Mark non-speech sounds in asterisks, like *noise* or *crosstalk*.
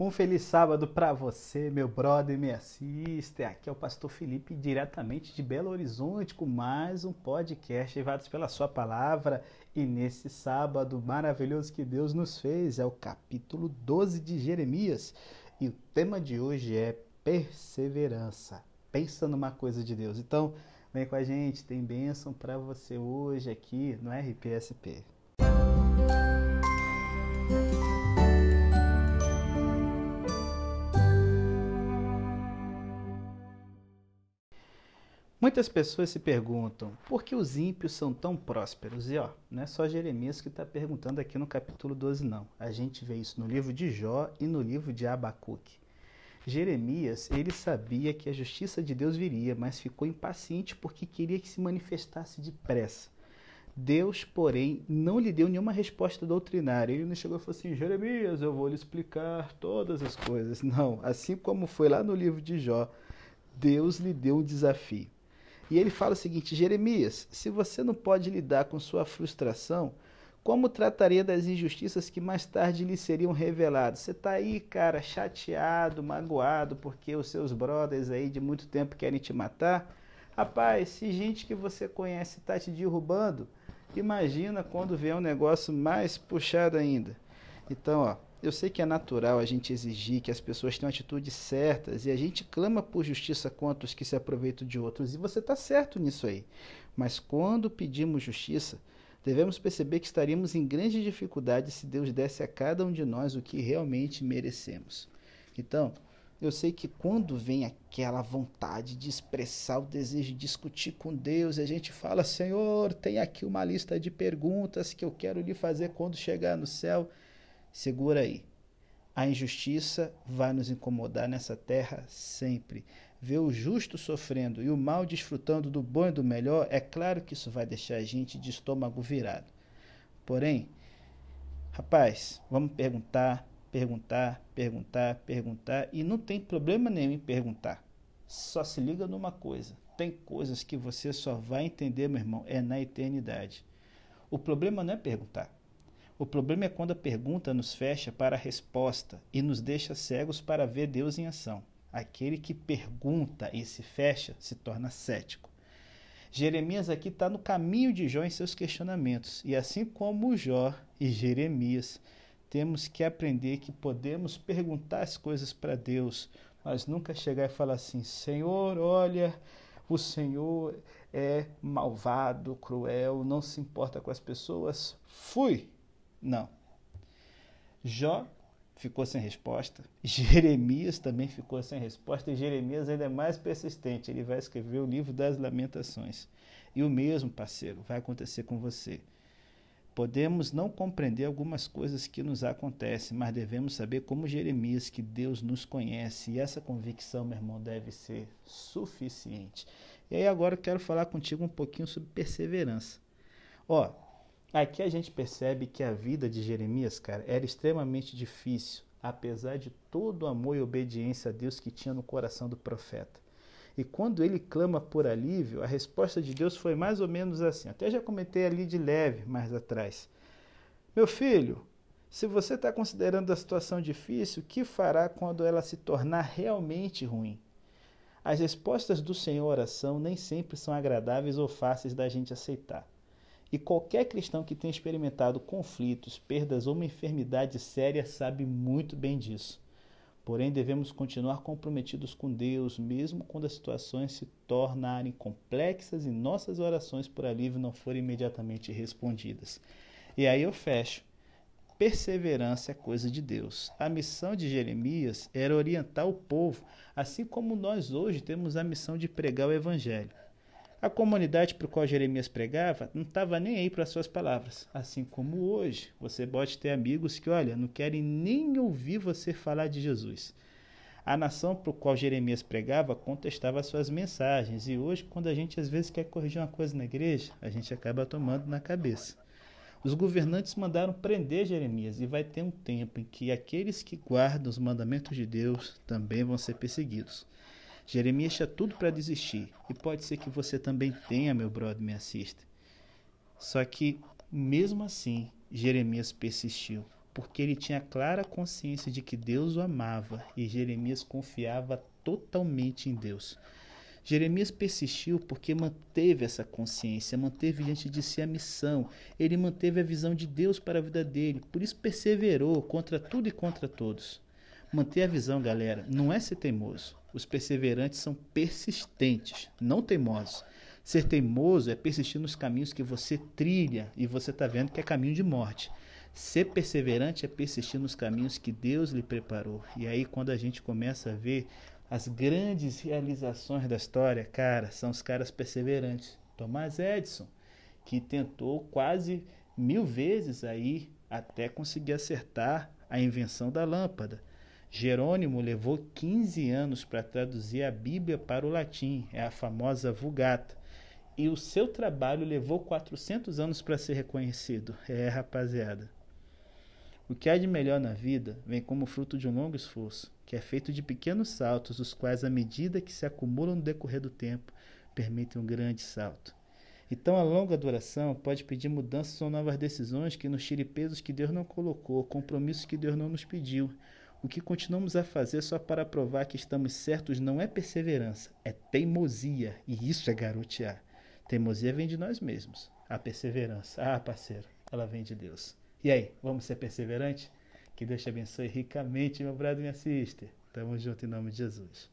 Um feliz sábado para você, meu brother, minha sister. Aqui é o pastor Felipe, diretamente de Belo Horizonte, com mais um podcast levados pela sua palavra. E nesse sábado maravilhoso que Deus nos fez, é o capítulo 12 de Jeremias. E o tema de hoje é perseverança. Pensa numa coisa de Deus. Então, vem com a gente, tem bênção para você hoje aqui no RPSP. Muitas pessoas se perguntam por que os ímpios são tão prósperos. E ó, não é só Jeremias que está perguntando aqui no capítulo 12, não. A gente vê isso no livro de Jó e no livro de Abacuque. Jeremias, ele sabia que a justiça de Deus viria, mas ficou impaciente porque queria que se manifestasse depressa. Deus, porém, não lhe deu nenhuma resposta doutrinária. Ele não chegou e falou assim: Jeremias, eu vou lhe explicar todas as coisas. Não, assim como foi lá no livro de Jó, Deus lhe deu um desafio. E ele fala o seguinte: Jeremias, se você não pode lidar com sua frustração, como trataria das injustiças que mais tarde lhe seriam reveladas? Você está aí, cara, chateado, magoado, porque os seus brothers aí de muito tempo querem te matar? Rapaz, se gente que você conhece está te derrubando, imagina quando vier um negócio mais puxado ainda. Então, ó, eu sei que é natural a gente exigir que as pessoas tenham atitudes certas e a gente clama por justiça contra os que se aproveitam de outros, e você está certo nisso aí. Mas quando pedimos justiça, devemos perceber que estaríamos em grande dificuldade se Deus desse a cada um de nós o que realmente merecemos. Então, eu sei que quando vem aquela vontade de expressar o desejo de discutir com Deus, a gente fala: Senhor, tem aqui uma lista de perguntas que eu quero lhe fazer quando chegar no céu. Segura aí. A injustiça vai nos incomodar nessa terra sempre. Ver o justo sofrendo e o mal desfrutando do bom e do melhor, é claro que isso vai deixar a gente de estômago virado. Porém, rapaz, vamos perguntar, perguntar, perguntar, perguntar, e não tem problema nenhum em perguntar. Só se liga numa coisa: tem coisas que você só vai entender, meu irmão, é na eternidade. O problema não é perguntar. O problema é quando a pergunta nos fecha para a resposta e nos deixa cegos para ver Deus em ação. Aquele que pergunta e se fecha se torna cético. Jeremias aqui está no caminho de Jó em seus questionamentos, e assim como Jó e Jeremias, temos que aprender que podemos perguntar as coisas para Deus, mas nunca chegar e falar assim: Senhor, olha, o Senhor é malvado, cruel, não se importa com as pessoas. Fui, não. Jó ficou sem resposta. *laughs* Jeremias também ficou sem resposta. E Jeremias ainda é mais persistente. Ele vai escrever o livro das Lamentações. E o mesmo, parceiro, vai acontecer com você. Podemos não compreender algumas coisas que nos acontecem, mas devemos saber, como Jeremias, que Deus nos conhece. E essa convicção, meu irmão, deve ser suficiente. E aí agora eu quero falar contigo um pouquinho sobre perseverança. Ó, Aqui a gente percebe que a vida de Jeremias, cara, era extremamente difícil, apesar de todo o amor e obediência a Deus que tinha no coração do profeta. E quando ele clama por alívio, a resposta de Deus foi mais ou menos assim. Até já comentei ali de leve mais atrás. Meu filho, se você está considerando a situação difícil, o que fará quando ela se tornar realmente ruim? As respostas do Senhor à oração nem sempre são agradáveis ou fáceis da gente aceitar. E qualquer cristão que tenha experimentado conflitos, perdas ou uma enfermidade séria sabe muito bem disso. Porém, devemos continuar comprometidos com Deus, mesmo quando as situações se tornarem complexas e nossas orações por alívio não forem imediatamente respondidas. E aí eu fecho. Perseverança é coisa de Deus. A missão de Jeremias era orientar o povo, assim como nós hoje temos a missão de pregar o Evangelho. A comunidade para qual Jeremias pregava não estava nem aí para as suas palavras. Assim como hoje, você pode ter amigos que, olha, não querem nem ouvir você falar de Jesus. A nação para qual Jeremias pregava contestava suas mensagens, e hoje, quando a gente às vezes quer corrigir uma coisa na igreja, a gente acaba tomando na cabeça. Os governantes mandaram prender Jeremias, e vai ter um tempo em que aqueles que guardam os mandamentos de Deus também vão ser perseguidos. Jeremias tinha tudo para desistir. E pode ser que você também tenha, meu brother, me assista. Só que, mesmo assim, Jeremias persistiu. porque ele tinha clara consciência de que Deus o amava e Jeremias confiava totalmente em Deus. Jeremias persistiu porque manteve essa consciência, manteve diante de si a missão, ele manteve a visão de Deus para a vida dele, por isso perseverou contra tudo e contra todos. Manter a visão, galera, não é ser teimoso. Os perseverantes são persistentes, não teimosos. Ser teimoso é persistir nos caminhos que você trilha e você está vendo que é caminho de morte. Ser perseverante é persistir nos caminhos que Deus lhe preparou. E aí, quando a gente começa a ver as grandes realizações da história, cara, são os caras perseverantes. Thomas Edison, que tentou quase mil vezes aí até conseguir acertar a invenção da lâmpada. Jerônimo levou 15 anos para traduzir a Bíblia para o latim, é a famosa Vulgata. E o seu trabalho levou 400 anos para ser reconhecido. É, rapaziada. O que há de melhor na vida vem como fruto de um longo esforço, que é feito de pequenos saltos, os quais, à medida que se acumulam no decorrer do tempo, permitem um grande salto. Então, a longa duração pode pedir mudanças ou novas decisões que nos tire pesos que Deus não colocou, compromissos que Deus não nos pediu. O que continuamos a fazer só para provar que estamos certos não é perseverança, é teimosia, e isso é garotear. Teimosia vem de nós mesmos. A perseverança, ah, parceiro, ela vem de Deus. E aí, vamos ser perseverantes? Que Deus te abençoe ricamente, meu brother e minha sister. Tamo junto em nome de Jesus.